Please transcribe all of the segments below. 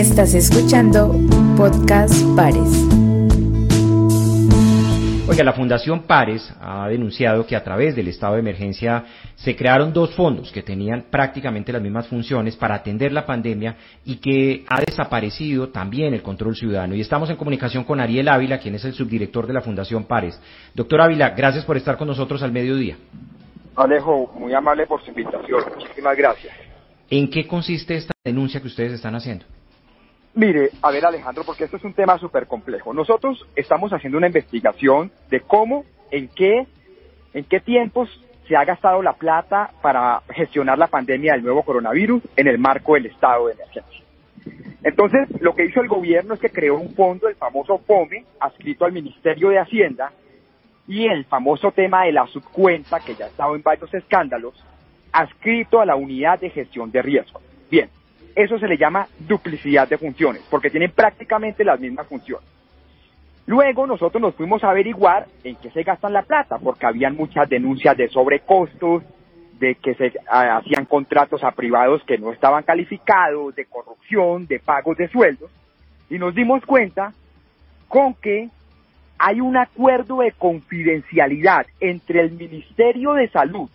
Estás escuchando Podcast Pares. Oiga, la Fundación Pares ha denunciado que a través del estado de emergencia se crearon dos fondos que tenían prácticamente las mismas funciones para atender la pandemia y que ha desaparecido también el control ciudadano. Y estamos en comunicación con Ariel Ávila, quien es el subdirector de la Fundación Pares. Doctor Ávila, gracias por estar con nosotros al mediodía. Alejo, muy amable por su invitación. Muchísimas gracias. ¿En qué consiste esta denuncia que ustedes están haciendo? Mire, a ver Alejandro, porque esto es un tema súper complejo. Nosotros estamos haciendo una investigación de cómo, en qué, en qué tiempos se ha gastado la plata para gestionar la pandemia del nuevo coronavirus en el marco del estado de emergencia. Entonces, lo que hizo el gobierno es que creó un fondo, el famoso FOME, adscrito al Ministerio de Hacienda, y el famoso tema de la subcuenta, que ya ha estado en varios escándalos, adscrito a la unidad de gestión de riesgo. Bien, eso se le llama duplicidad de funciones, porque tienen prácticamente las mismas funciones. Luego nosotros nos fuimos a averiguar en qué se gastan la plata, porque habían muchas denuncias de sobrecostos, de que se hacían contratos a privados que no estaban calificados, de corrupción, de pagos de sueldos, y nos dimos cuenta con que hay un acuerdo de confidencialidad entre el Ministerio de Salud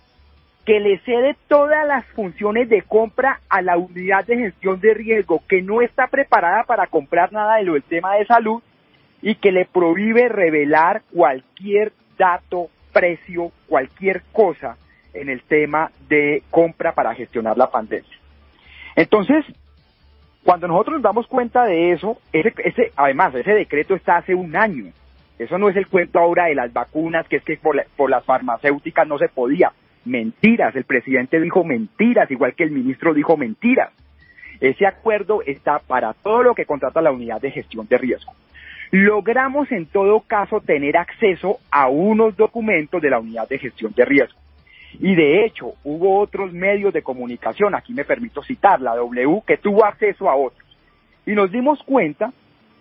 que le cede todas las funciones de compra a la unidad de gestión de riesgo que no está preparada para comprar nada de lo del tema de salud y que le prohíbe revelar cualquier dato, precio, cualquier cosa en el tema de compra para gestionar la pandemia. Entonces, cuando nosotros nos damos cuenta de eso, ese, ese, además, ese decreto está hace un año. Eso no es el cuento ahora de las vacunas, que es que por, por las farmacéuticas no se podía mentiras. El presidente dijo mentiras, igual que el ministro dijo mentiras. Ese acuerdo está para todo lo que contrata la unidad de gestión de riesgo. Logramos en todo caso tener acceso a unos documentos de la unidad de gestión de riesgo. Y de hecho, hubo otros medios de comunicación, aquí me permito citar, la W, que tuvo acceso a otros. Y nos dimos cuenta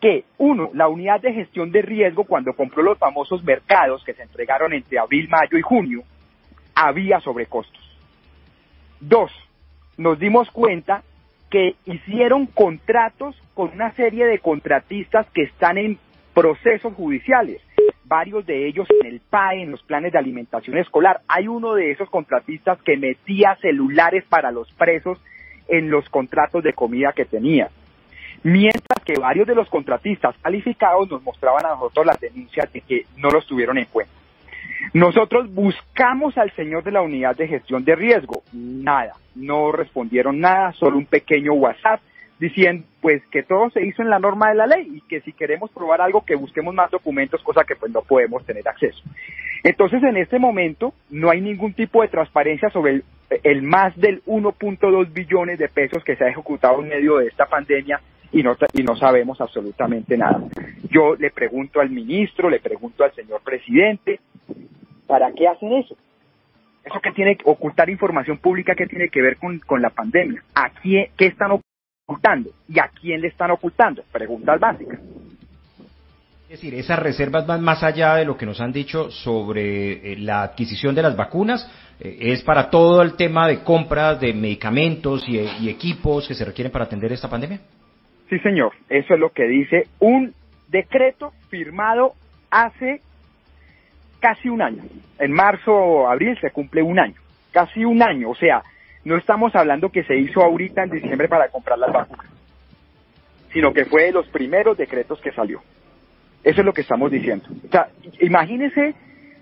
que, uno, la unidad de gestión de riesgo, cuando compró los famosos mercados que se entregaron entre abril, mayo y junio, había sobrecostos. Dos, nos dimos cuenta que hicieron contratos con una serie de contratistas que están en procesos judiciales, varios de ellos en el PAE, en los planes de alimentación escolar. Hay uno de esos contratistas que metía celulares para los presos en los contratos de comida que tenía. Mientras que varios de los contratistas calificados nos mostraban a nosotros las denuncias de que no los tuvieron en cuenta. Nosotros buscamos al señor de la unidad de gestión de riesgo. Nada, no respondieron nada, solo un pequeño WhatsApp diciendo pues que todo se hizo en la norma de la ley y que si queremos probar algo que busquemos más documentos, cosa que pues no podemos tener acceso. Entonces en este momento no hay ningún tipo de transparencia sobre el, más del 1.2 billones de pesos que se ha ejecutado en medio de esta pandemia y no, y no sabemos absolutamente nada. Yo le pregunto al ministro, le pregunto al señor presidente, ¿Para qué hacen eso? Eso que tiene que ocultar información pública que tiene que ver con, la pandemia. ¿A quién, qué están ocultando? ¿Y a quién le están ocultando? Preguntas básicas. Es decir, esas reservas van más allá de lo que nos han dicho sobre eh, la adquisición de las vacunas. Eh, es para todo el tema de compras de medicamentos y, y equipos que se requieren para atender esta pandemia. Sí, señor. Eso es lo que dice un decreto firmado hace casi un año. En marzo o abril se cumple un año. Casi un año. O sea, no estamos hablando que se hizo ahorita en diciembre para comprar las vacunas, sino que fue de los primeros decretos que salió. Eso es lo que estamos diciendo. O sea, imagínese,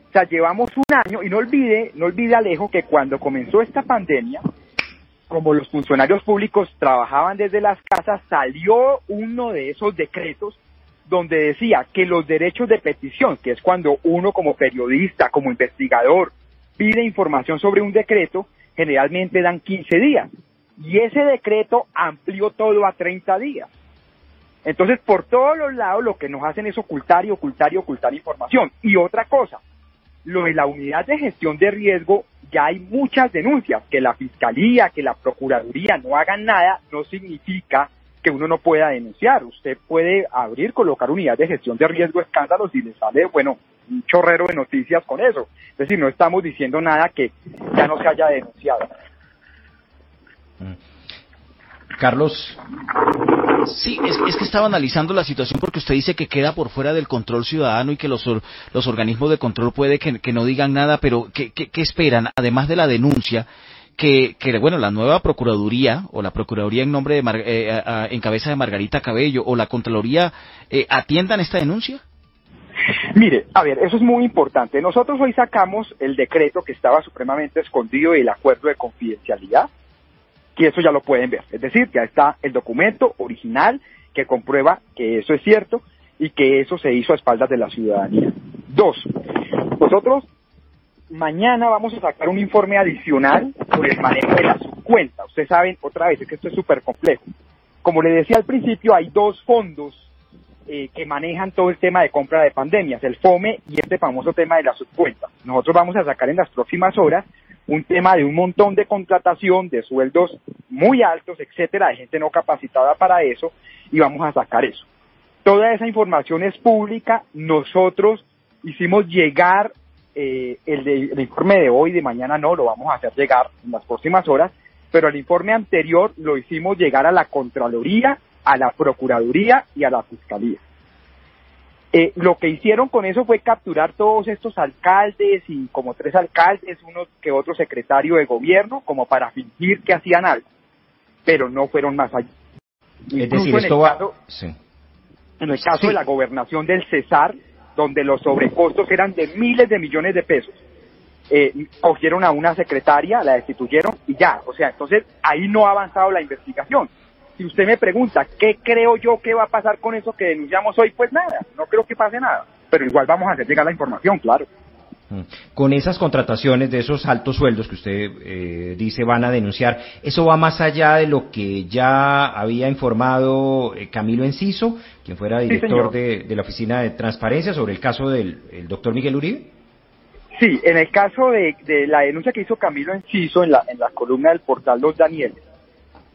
o sea, llevamos un año y no olvide, no olvide Alejo que cuando comenzó esta pandemia, como los funcionarios públicos trabajaban desde las casas, salió uno de esos decretos donde decía que los derechos de petición, que es cuando uno como periodista, como investigador, pide información sobre un decreto, generalmente dan 15 días. Y ese decreto amplió todo a 30 días. Entonces, por todos los lados, lo que nos hacen es ocultar y ocultar y ocultar información. Y otra cosa, lo de la unidad de gestión de riesgo, ya hay muchas denuncias. Que la Fiscalía, que la Procuraduría no hagan nada, no significa que uno no pueda denunciar. Usted puede abrir, colocar unidad de gestión de riesgo, escándalos y le sale, bueno, un chorrero de noticias con eso. Es decir, no estamos diciendo nada que ya no se haya denunciado. Mm. Carlos, Sí, es, que estaba analizando la situación porque usted dice que queda por fuera del control ciudadano y que los, los organismos de control puede que, no digan nada, pero ¿qué, qué, esperan? Además de la denuncia, que, bueno, la nueva Procuraduría o la Procuraduría en nombre de eh, en cabeza de Margarita Cabello o la Contraloría eh, atiendan esta denuncia? Mire, a ver, eso es muy importante. Nosotros hoy sacamos el decreto que estaba supremamente escondido y el acuerdo de confidencialidad, que eso ya lo pueden ver. Es decir, ya está el documento original que comprueba que eso es cierto y que eso se hizo a espaldas de la ciudadanía. Dos, nosotros mañana vamos a sacar un informe adicional sobre el manejo de la subcuenta. Ustedes saben, otra vez, que esto es súper complejo. Como le decía al principio, hay dos fondos eh, que manejan todo el tema de compra de pandemias, el FOME y este famoso tema de la subcuenta. Nosotros vamos a sacar en las próximas horas un tema de un montón de contratación, de sueldos muy altos, etcétera, de gente no capacitada para eso, y vamos a sacar eso. Toda esa información es pública. Nosotros hicimos llegar eh, el, el informe de hoy, de mañana no, lo vamos a hacer llegar en las próximas horas, pero el informe anterior lo hicimos llegar a la Contraloría a la Procuraduría y a la Fiscalía. Eh, lo que hicieron con eso fue capturar todos estos alcaldes y como tres alcaldes, uno que otro secretario de gobierno, como para fingir que hacían algo, pero no fueron más allá. Es decir, esto va... En el caso de la gobernación del Cesar, donde los sobrecostos eran de miles de millones de pesos, eh, cogieron a una secretaria, la destituyeron y ya, o sea, entonces ahí no ha avanzado la investigación. Si usted me pregunta qué creo yo que va a pasar con eso que denunciamos hoy, pues nada, no creo que pase nada, pero igual vamos a hacer llegar la información, claro. Con esas contrataciones de esos altos sueldos que usted eh, dice van a denunciar, ¿eso va más allá de lo que ya había informado eh, Camilo Enciso, quien fuera director de, la Oficina de Transparencia, sobre el caso del doctor Miguel Uribe? Sí, en el caso de, la denuncia que hizo Camilo Enciso en la, en la columna del portal Los Daniel,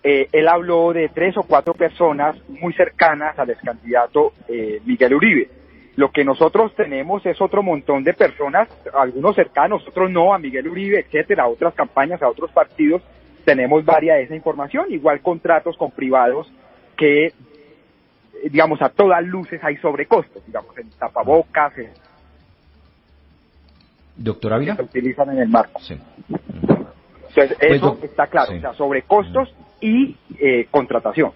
eh, él habló de tres o cuatro personas muy cercanas al ex candidato eh, Miguel Uribe. Lo que nosotros tenemos es otro montón de personas, algunos cercanos, otros no, a Miguel Uribe, etcétera, a otras campañas, a otros partidos. Tenemos varias de esa información, igual contratos con privados que, digamos, a todas luces hay sobrecostos, digamos, en tapabocas, Doctor Ávila. se utilizan en el marco. Sí. Entonces, pues, eso está claro, o sea, sobrecostos y eh, contratación.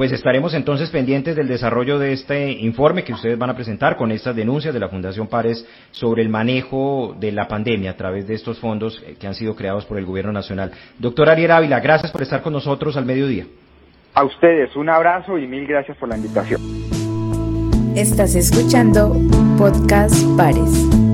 Pues estaremos entonces pendientes del desarrollo de este informe que ustedes van a presentar con estas denuncias de la Fundación Pares sobre el manejo de la pandemia a través de estos fondos eh, que han sido creados por el Gobierno Nacional. Doctor Ariel Ávila, gracias por estar con nosotros al mediodía. A ustedes un abrazo y mil gracias por la invitación. Estás escuchando Podcast Pares.